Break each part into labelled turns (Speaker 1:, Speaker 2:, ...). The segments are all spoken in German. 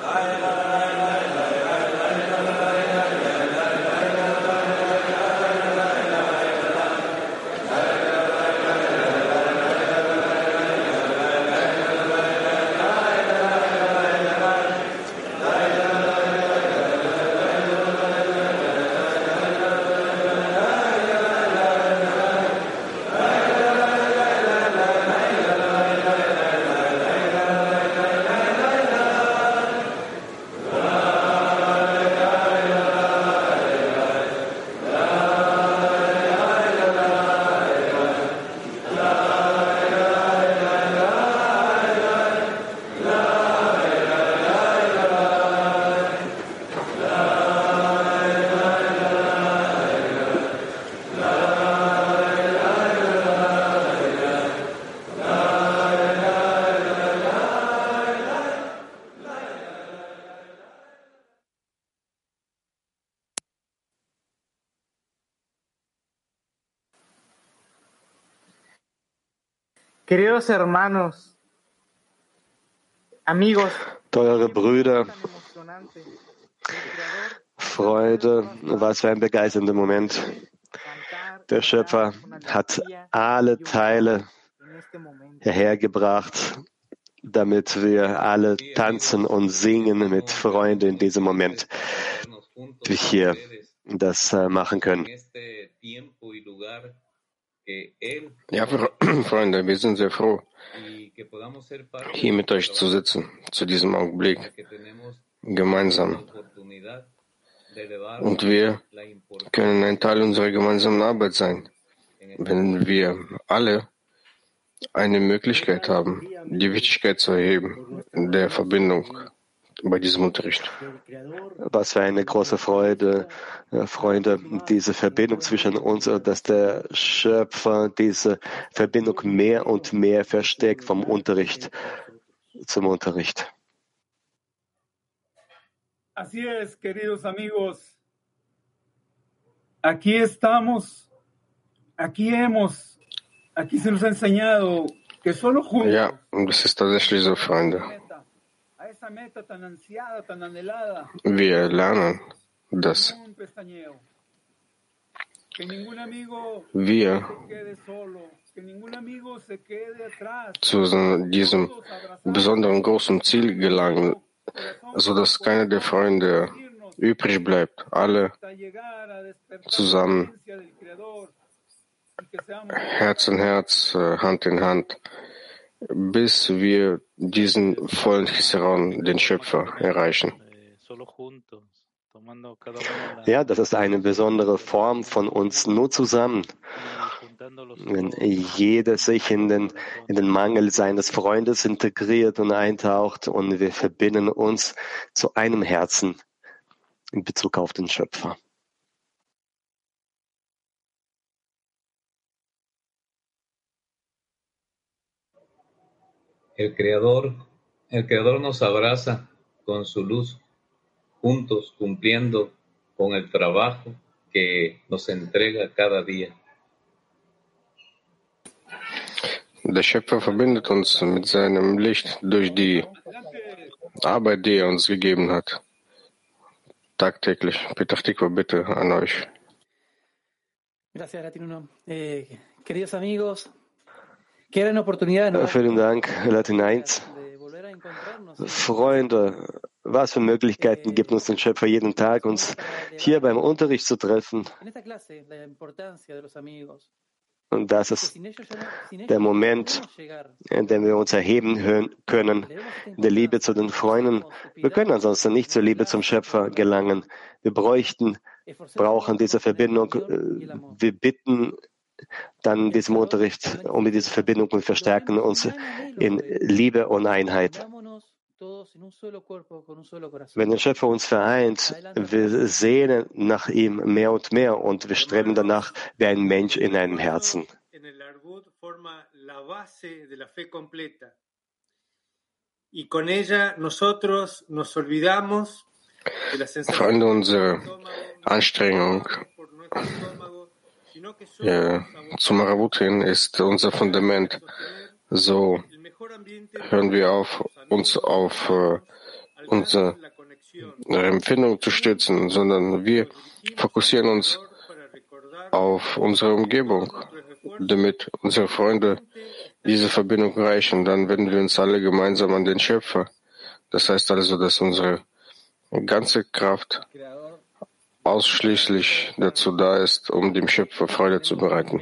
Speaker 1: I Queridos hermanos, amigos,
Speaker 2: Teure Brüder, Freude, was für ein begeisternder Moment. Der Schöpfer hat alle Teile hergebracht, damit wir alle tanzen und singen mit Freude in diesem Moment, wie hier das äh, machen können.
Speaker 3: Ja, Freunde, wir sind sehr froh, hier mit euch zu sitzen, zu diesem Augenblick, gemeinsam. Und wir können ein Teil unserer gemeinsamen Arbeit sein, wenn wir alle eine Möglichkeit haben, die Wichtigkeit zu erheben der Verbindung bei diesem Unterricht.
Speaker 2: Was für eine große Freude, äh, Freunde, diese Verbindung zwischen uns, äh, dass der Schöpfer diese Verbindung mehr und mehr verstärkt vom Unterricht zum Unterricht.
Speaker 4: Así es, queridos amigos. Aquí estamos, aquí hemos, aquí se nos ha enseñado que solo juntos.
Speaker 3: Ja, das ist tatsächlich so, Freunde. Wir lernen, dass wir zu diesem besonderen großen Ziel gelangen, sodass keiner der Freunde übrig bleibt, alle zusammen. Herz in Herz, Hand in Hand bis wir diesen vollen Chisaron, den Schöpfer, erreichen.
Speaker 2: Ja, das ist eine besondere Form von uns nur zusammen. Wenn jeder sich in den, in den Mangel seines Freundes integriert und eintaucht und wir verbinden uns zu einem Herzen in Bezug auf den Schöpfer.
Speaker 5: El Creador, el Creador nos abraza con su luz, juntos cumpliendo con el trabajo que nos entrega cada día.
Speaker 3: Der Schöpfer verbindet uns mit seinem Licht durch die Arbeit, die er uns gegeben hat. Tagtäglich. Petachtikwa, bitte an euch.
Speaker 1: Gracias, Latino. Eh, queridos amigos,
Speaker 2: Vielen Dank, Latin 1. Freunde, was für Möglichkeiten gibt uns der Schöpfer jeden Tag, uns hier beim Unterricht zu treffen? Und das ist der Moment, in dem wir uns erheben können, der Liebe zu den Freunden. Wir können ansonsten nicht zur Liebe zum Schöpfer gelangen. Wir bräuchten, brauchen diese Verbindung. Wir bitten dann diesem Unterricht um diese Verbindung und verstärken uns in Liebe und Einheit. Wenn der Schöpfer uns vereint, wir sehnen nach ihm mehr und mehr und wir streben danach wie ein Mensch in einem Herzen.
Speaker 3: Freunde, unsere Anstrengung ja, zum Marabutin ist unser Fundament. So hören wir auf, uns auf äh,
Speaker 6: unsere Empfindung zu stützen, sondern wir fokussieren uns auf unsere Umgebung, damit unsere Freunde diese Verbindung erreichen. Dann wenden wir uns alle gemeinsam an den Schöpfer. Das heißt also, dass unsere ganze Kraft ausschließlich dazu da ist, um dem Schöpfer Freude zu bereiten.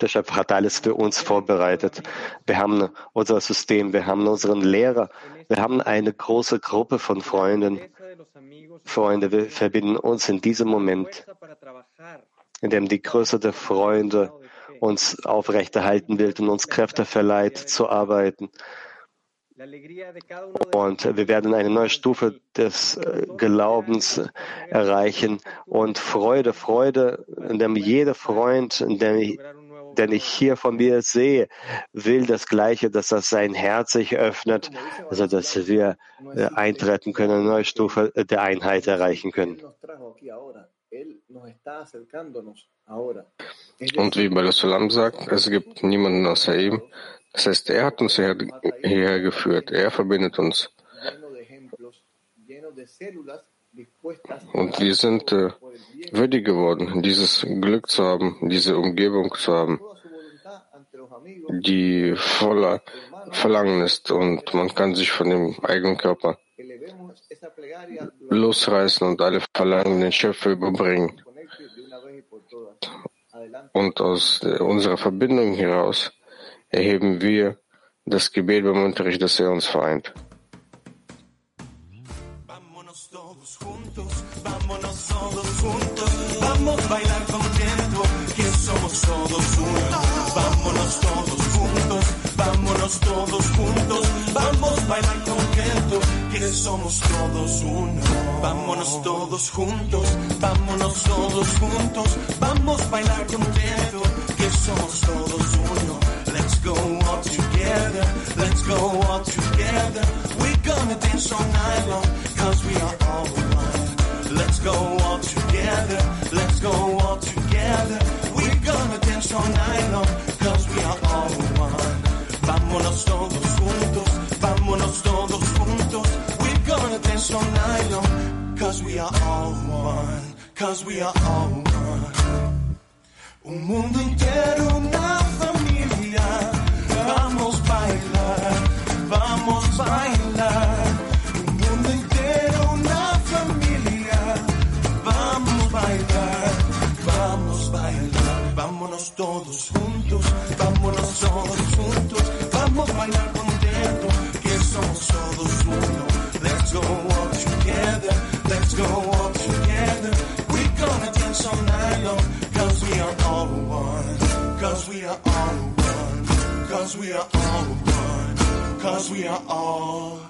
Speaker 2: Der Schöpfer hat alles für uns vorbereitet. Wir haben unser System, wir haben unseren Lehrer, wir haben eine große Gruppe von Freunden. Freunde, wir verbinden uns in diesem Moment, in dem die Größe der Freunde uns aufrechterhalten will und uns Kräfte verleiht zu arbeiten. Und wir werden eine neue Stufe des äh, Glaubens erreichen und Freude, Freude, in dem jeder Freund, den ich, den ich hier von mir sehe, will das Gleiche, dass das sein Herz sich öffnet, also dass wir äh, eintreten können, eine neue Stufe der Einheit erreichen können.
Speaker 6: Und wie Balasalam sagt, es gibt niemanden außer ihm. Das heißt, er hat uns her, hierher geführt. Er verbindet uns. Und wir sind äh, würdig geworden, dieses Glück zu haben, diese Umgebung zu haben, die voller Verlangen ist und man kann sich von dem eigenen Körper losreißen und alle Verlangen den Schöpfer überbringen. Und aus äh, unserer Verbindung heraus erheben wir das Gebet beim Unterricht, dass er uns vereint. Somos todos uno. Vámonos todos juntos, vámonos todos juntos. Vamos. Vamos bailar contento, que somos todos uno. Let's go all together, let's go all together. We're gonna dance all night long, cause we are all one. Let's go all together, let's go all together. We're gonna dance all night long, cause we are all one. Vámonos todos juntos, vámonos todos juntos. We're gonna dance all night long, cause we are all one, cause we are all one. Un mundo entero, una todos juntos, vámonos todos juntos. Vamos a bailar contento, que somos todos uno. Let's go all together, let's go all together. We're gonna dance all night long, cause we are all one. Cause we are all one. Cause we are all one. Cause we are all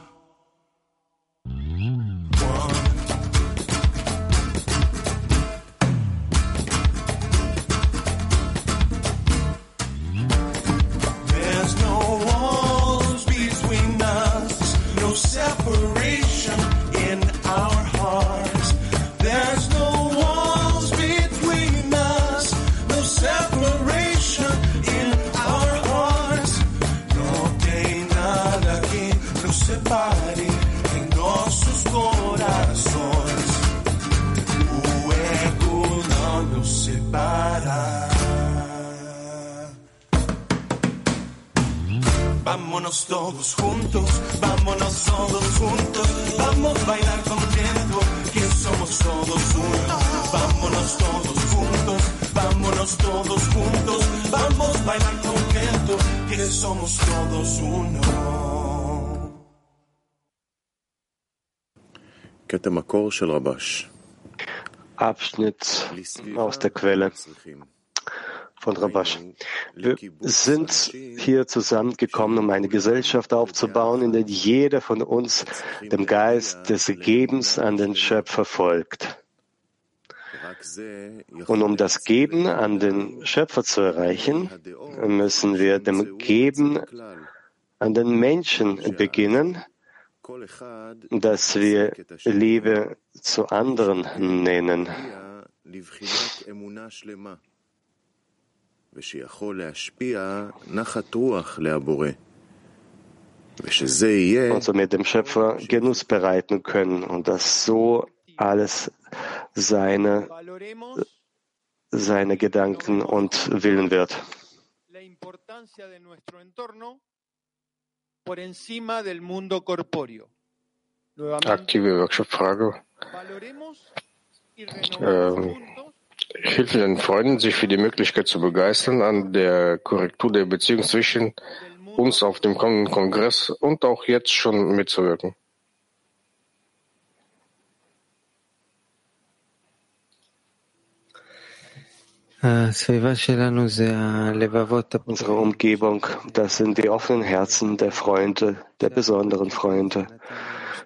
Speaker 6: Vámonos todos juntos, vámonos todos juntos, vamos a bailar contento, que somos todos uno. Vámonos todos juntos, vámonos todos juntos, vamos a bailar contento, que somos todos uno.
Speaker 7: קטע מקור של רבש.
Speaker 2: Abschnitt aus der Quelle Von Rabash. Wir sind hier zusammengekommen, um eine Gesellschaft aufzubauen, in der jeder von uns dem Geist des Gebens an den Schöpfer folgt. Und um das Geben an den Schöpfer zu erreichen, müssen wir dem Geben an den Menschen beginnen, das wir Liebe zu anderen nennen. Und somit dem Schöpfer Genuss bereiten können und dass so alles seine, seine Gedanken und Willen wird.
Speaker 3: Aktive Workshop-Frage. Ähm, hilft den Freunden, sich für die Möglichkeit zu begeistern, an der Korrektur der Beziehung zwischen uns auf dem kommenden Kongress und auch jetzt schon mitzuwirken.
Speaker 2: Unsere Umgebung, das sind die offenen Herzen der Freunde, der besonderen Freunde,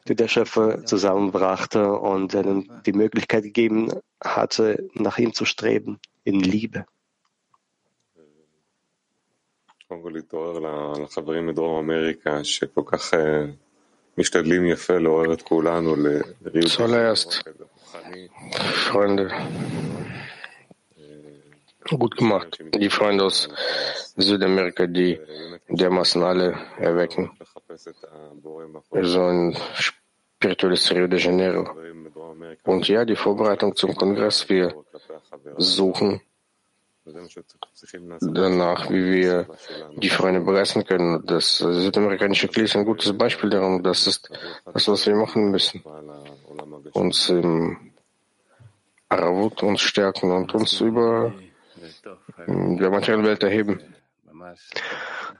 Speaker 2: die der Schöpfer zusammenbrachte und ihnen die Möglichkeit gegeben hatte, nach ihm zu streben, in Liebe.
Speaker 3: Zuallererst, Freunde, gut gemacht. Die Freunde aus Südamerika, die dermaßen alle erwecken. So ein spirituelles Rio de Janeiro. Und ja, die Vorbereitung zum Kongress, wir suchen danach, wie wir die Freunde begeistern können. Das südamerikanische Kli ist ein gutes Beispiel darum. Das ist das, was wir machen müssen. Uns im Aravut uns stärken und uns über der materiellen Welt erheben.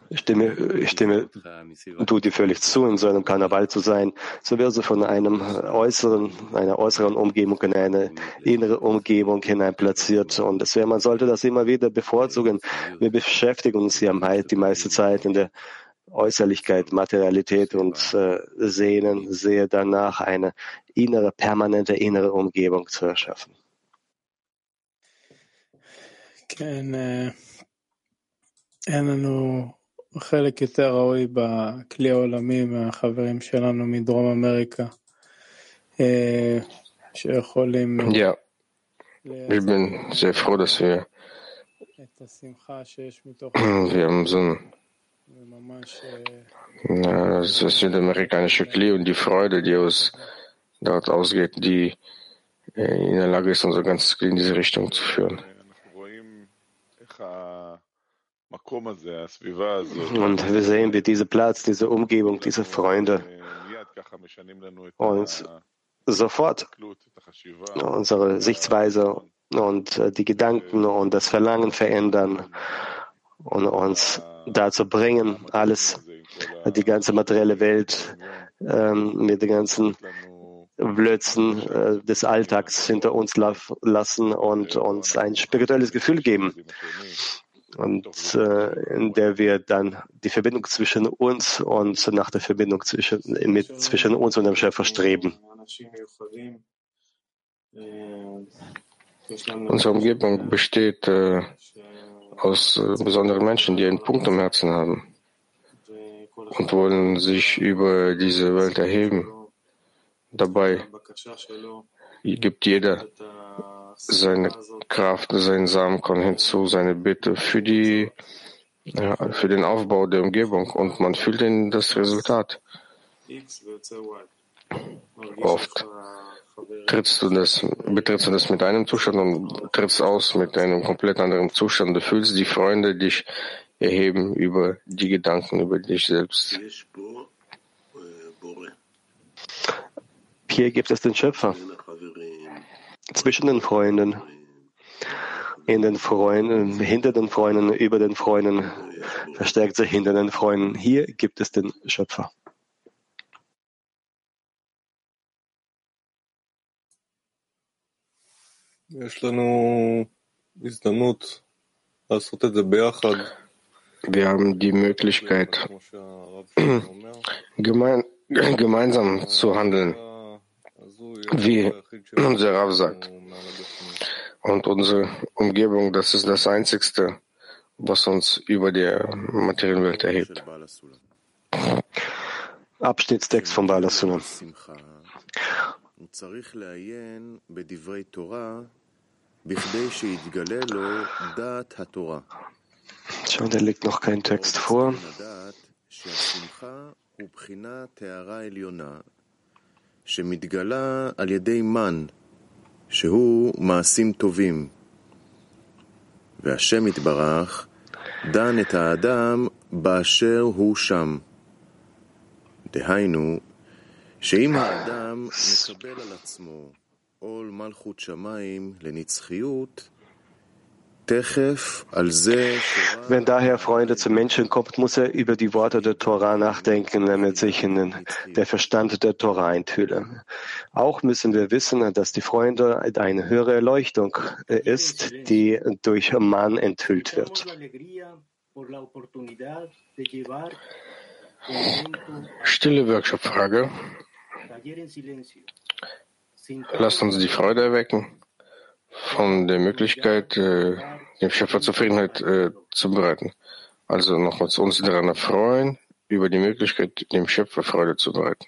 Speaker 2: Ich stimme, ich stimme du dir völlig zu, in so einem Karneval zu sein. So wirst du von einem äußeren, einer äußeren Umgebung in eine innere Umgebung hinein platziert. Und es wäre, man sollte das immer wieder bevorzugen. Wir beschäftigen uns ja die meiste Zeit in der Äußerlichkeit, Materialität und äh, sehnen, sehe danach eine innere, permanente innere Umgebung zu erschaffen.
Speaker 1: כן, אין לנו חלק יותר ראוי בכלי העולמי מהחברים שלנו מדרום אמריקה, שיכולים...
Speaker 3: Ja, ich bin sehr froh, dass wir, wir haben so ein ja, das südamerikanische Kli und die Freude, die aus dort ausgeht, die in der Lage ist, unser ganzes Kli in diese Richtung zu führen.
Speaker 2: Und wir sehen, wie dieser Platz, diese Umgebung, diese Freunde uns sofort. unsere Sichtweise und die Gedanken und das Verlangen verändern und uns dazu bringen, alles, die ganze materielle Welt ähm, mit den ganzen Blödsinn äh, des Alltags hinter uns lassen und uns ein spirituelles Gefühl geben und äh, in der wir dann die Verbindung zwischen uns und nach der Verbindung zwischen, mit, zwischen uns und dem Schöpfer streben.
Speaker 3: Unsere Umgebung besteht äh, aus äh, besonderen Menschen, die einen Punkt im Herzen haben und wollen sich über diese Welt erheben. Dabei gibt jeder seine Kraft, seinen Samenkorn hinzu, seine Bitte für die, ja, für den Aufbau der Umgebung und man fühlt in das Resultat. Oft trittst du das, betrittst du das mit einem Zustand und trittst aus mit einem komplett anderen Zustand. Du fühlst die Freunde dich erheben über die Gedanken, über dich selbst.
Speaker 2: Hier gibt es den Schöpfer zwischen den Freunden, in den Freunden, hinter den Freunden, über den Freunden, verstärkt sich hinter den Freunden. Hier gibt es den Schöpfer.
Speaker 3: Wir haben die Möglichkeit, gemein, gemeinsam zu handeln wie unser Rav sagt. Und unsere Umgebung, das ist das Einzigste, was uns über die Materienwelt erhebt.
Speaker 2: Abschnittstext von Balasuna. Schau, da liegt noch kein Text vor.
Speaker 6: שמתגלה על ידי מן, שהוא מעשים טובים. והשם יתברך דן את האדם באשר הוא שם. דהיינו, שאם האדם מקבל על עצמו עול מלכות שמיים לנצחיות,
Speaker 2: Wenn daher Freunde zu Menschen kommt, muss er über die Worte der Tora nachdenken, damit sich in den, der Verstand der Tora enthülle. Auch müssen wir wissen, dass die Freunde eine höhere Erleuchtung ist, die durch Mann enthüllt wird.
Speaker 3: Stille Workshop-Frage. Lasst uns die Freude erwecken von der Möglichkeit, äh, dem Schöpfer Zufriedenheit äh, zu bereiten. Also nochmals uns daran erfreuen, über die Möglichkeit, dem Schöpfer Freude zu bereiten.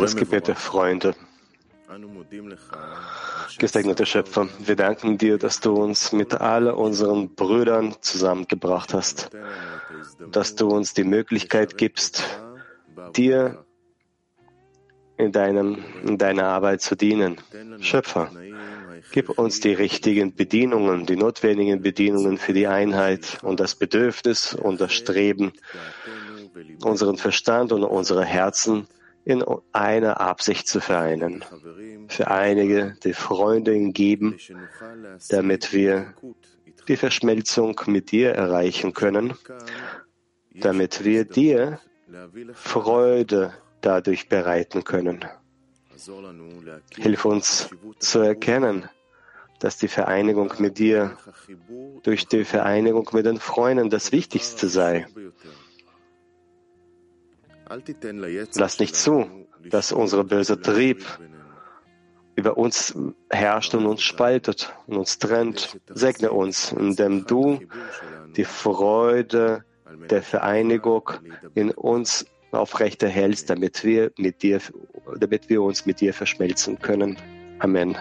Speaker 2: Das Gebet der Freunde. Gesegneter Schöpfer, wir danken dir, dass du uns mit all unseren Brüdern zusammengebracht hast, dass du uns die Möglichkeit gibst, dir in, deinem, in deiner Arbeit zu dienen. Schöpfer, gib uns die richtigen Bedienungen, die notwendigen Bedienungen für die Einheit und das Bedürfnis und das Streben, unseren Verstand und unsere Herzen in einer Absicht zu vereinen. Für einige die Freundin geben, damit wir die Verschmelzung mit dir erreichen können, damit wir dir Freude dadurch bereiten können. Hilf uns zu erkennen, dass die Vereinigung mit dir durch die Vereinigung mit den Freunden das Wichtigste sei. Lass nicht zu, dass unser böser Trieb über uns herrscht und uns spaltet und uns trennt. Segne uns, indem du die Freude der Vereinigung in uns aufrechterhältst, damit wir mit dir, damit wir uns mit dir verschmelzen können. Amen.